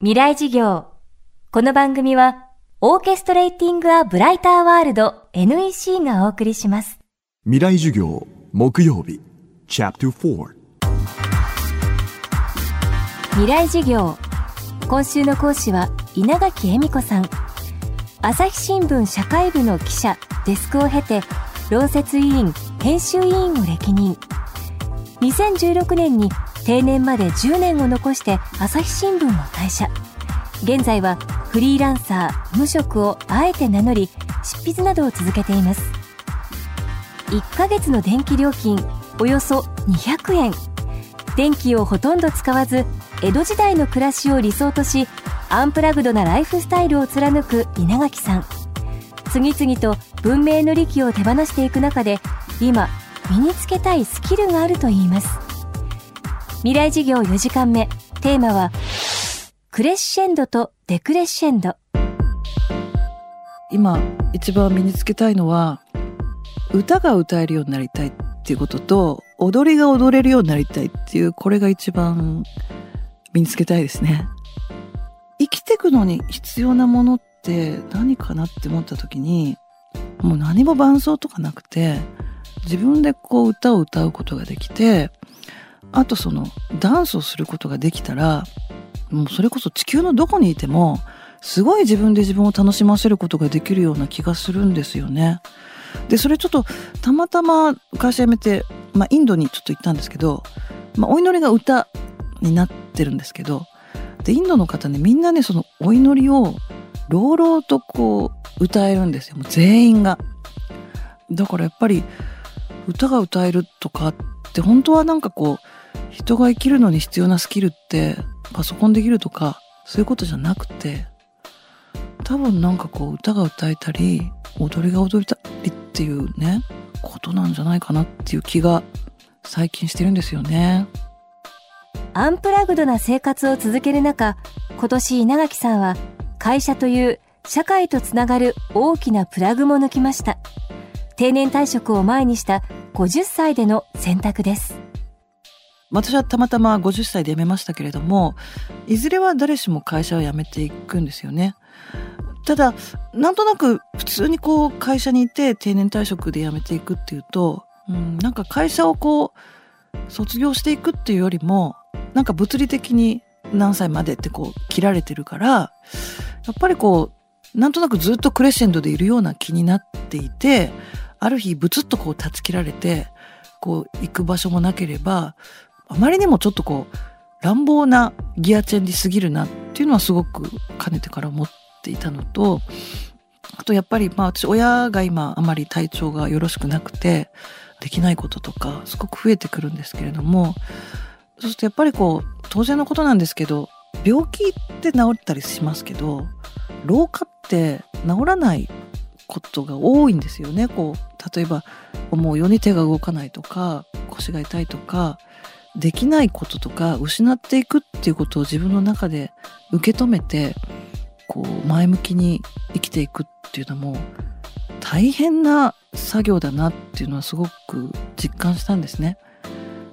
未来事業。この番組は、オーケストレーティング・ア・ブライター・ワールド NEC がお送りします。未来授業木曜日チャプター4未来事業。今週の講師は稲垣恵美子さん。朝日新聞社会部の記者、デスクを経て、論説委員、編集委員を歴任。2016年に定年まで10年を残して朝日新聞を退社。現在はフリーランサー、無職をあえて名乗り、執筆などを続けています。1ヶ月の電気料金、およそ200円。電気をほとんど使わず、江戸時代の暮らしを理想とし、アンプラグドなライフスタイルを貫く稲垣さん。次々と文明の利器を手放していく中で、今、身につけたいスキルがあるといいます。未来事業4時間目、テーマは、クレッシェンドとデクレッシェンド。今一番身につけたいのは歌が歌えるようになりたいっていうことと踊りが踊れるようになりたいっていうこれが一番身につけたいですね生きてくのに必要なものって何かなって思った時にもう何も伴奏とかなくて自分でこう歌を歌うことができてあとそのダンスをすることができたらもうそれこそ地球のどこにいてもすごい自分で自分を楽しませることができるような気がするんですよね。でそれちょっとたまたま会社辞めて、まあ、インドにちょっと行ったんですけど、まあ、お祈りが歌になってるんですけどでインドの方ねみんなねそのお祈りを朗々とこう歌えるんですよもう全員が。だからやっぱり歌が歌えるとかって本当はなんかこう人が生きるのに必要なスキルってパソコンできるとかそういうことじゃなくて多分なんかこう歌が歌えたり踊りが踊りたりっていうねことなんじゃないかなっていう気が最近してるんですよね。アンプラグドな生活を続ける中、今年稲垣さんは会社という社会とつながる大きなプラグも抜きました。定年退職を前にした50歳での選択です。私はたまたま50歳で辞めましたけれどもいずれは誰しも会社を辞めていくんですよね。ただなんとなく普通にこう会社にいて定年退職で辞めていくっていうと、うん、なんか会社をこう卒業していくっていうよりもなんか物理的に何歳までってこう切られてるからやっぱりこうなんとなくずっとクレッシェンドでいるような気になっていてある日ブツッとこう断ち切られてこう行く場所もなければあまりにもちょっとこう乱暴なギアチェンジすぎるなっていうのはすごくかねてから思っていたのとあとやっぱりまあ私親が今あまり体調がよろしくなくてできないこととかすごく増えてくるんですけれどもそうするとやっぱりこう当然のことなんですけど病気って治ったりしますけど老化って治らないことが多いんですよね。こう例えば思うように手が動かないとか腰が痛いとかできないこととか失っていくっていうことを自分の中で受け止めてこう前向きに生きていくっていうのも大変な作業だなっていうのはすごく実感したんですね。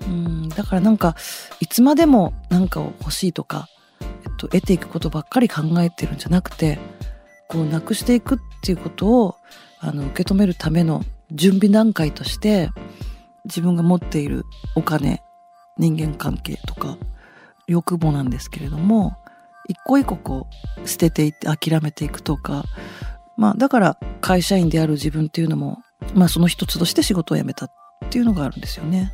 うんだからなんかいつまでも何かを欲しいとか、えっと、得ていくことばっかり考えてるんじゃなくてこうなくしていくっていうことをあの受け止めるための準備段階として自分が持っているお金人間関係とか欲望なんですけれども一個一個こう捨てていって諦めていくとかまあだから会社員である自分っていうのもまあその一つとして仕事を辞めたっていうのがあるんですよね。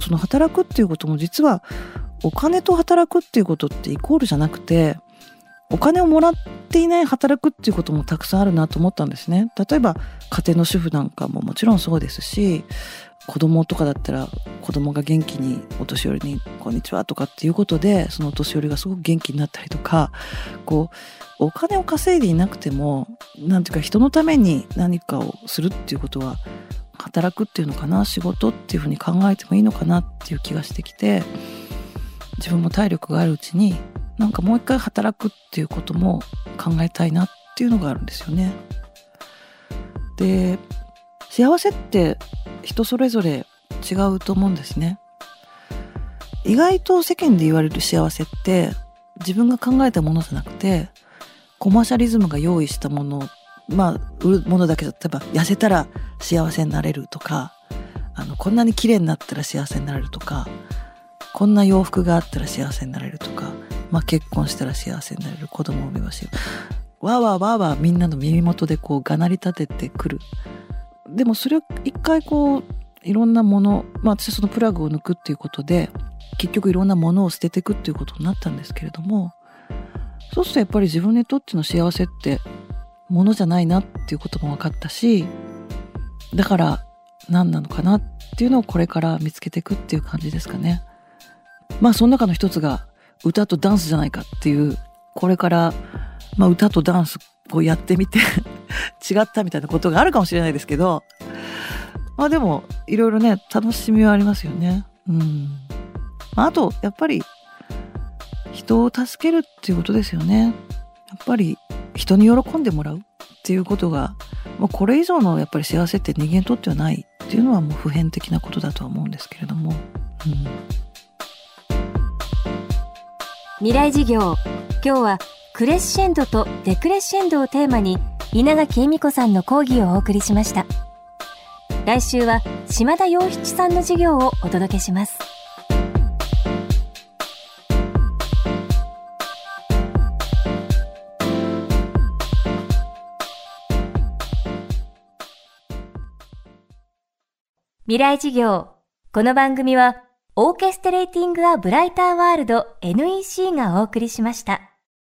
その働くっていうことも実はお金と働くっていうことってイコールじゃなくてお金をもらっていない働くっていうこともたくさんあるなと思ったんですね。例えば家庭の主婦なんかももちろんそうですし子供とかだったら子供が元気にお年寄りに「こんにちは」とかっていうことでそのお年寄りがすごく元気になったりとかこうお金を稼いでいなくてもなんていうか人のために何かをするっていうことは働くっていうのかな仕事っていうふうに考えてもいいのかなっていう気がしてきて自分も体力があるうちになんかもう一回働くっていうことも考えたいなっていうのがあるんですよね。で幸せって人それぞれ違うと思うんですね。意外と世間で言われる幸せって自分が考えたものじゃなくてコマーシャリズムが用意したものまあ売るものだけど例えば痩せたら幸せになれるとかあのこんなに綺麗になったら幸せになれるとかこんな洋服があったら幸せになれるとか、まあ、結婚したら幸せになれる子供を産めばしわーわーわーわーみんなの耳元でこうがなり立ててくるでもそれを一回こういろんなものまあ私はそのプラグを抜くっていうことで結局いろんなものを捨てていくっていうことになったんですけれどもそうするとやっぱり自分にとっての幸せってものじゃないなっていうことも分かったしだから何なのかなっていうのをこれから見つけていくっていう感じですかね。まあその中の一つが歌とダンスじゃないかっていうこれから、まあ、歌とダンスをやってみて 違ったみたいなことがあるかもしれないですけどまあでもいろいろね楽しみはありますよね。うんあ、あとやっぱり人を助けるっていうことですよね。やっぱり人に喜んでもらうっていうことがもうこれ以上のやっぱり幸せって人間にとってはないっていうのはもう普遍的なことだとは思うんですけれども。うん未来事業今日はクレッシェンドとデクレッシェンドをテーマに稲垣恵美子さんの講義をお送りしました。来週は島田洋七さんの授業をお届けします。未来事業。この番組はオーケストレーティング・ア・ブライター・ワールド NEC がお送りしました。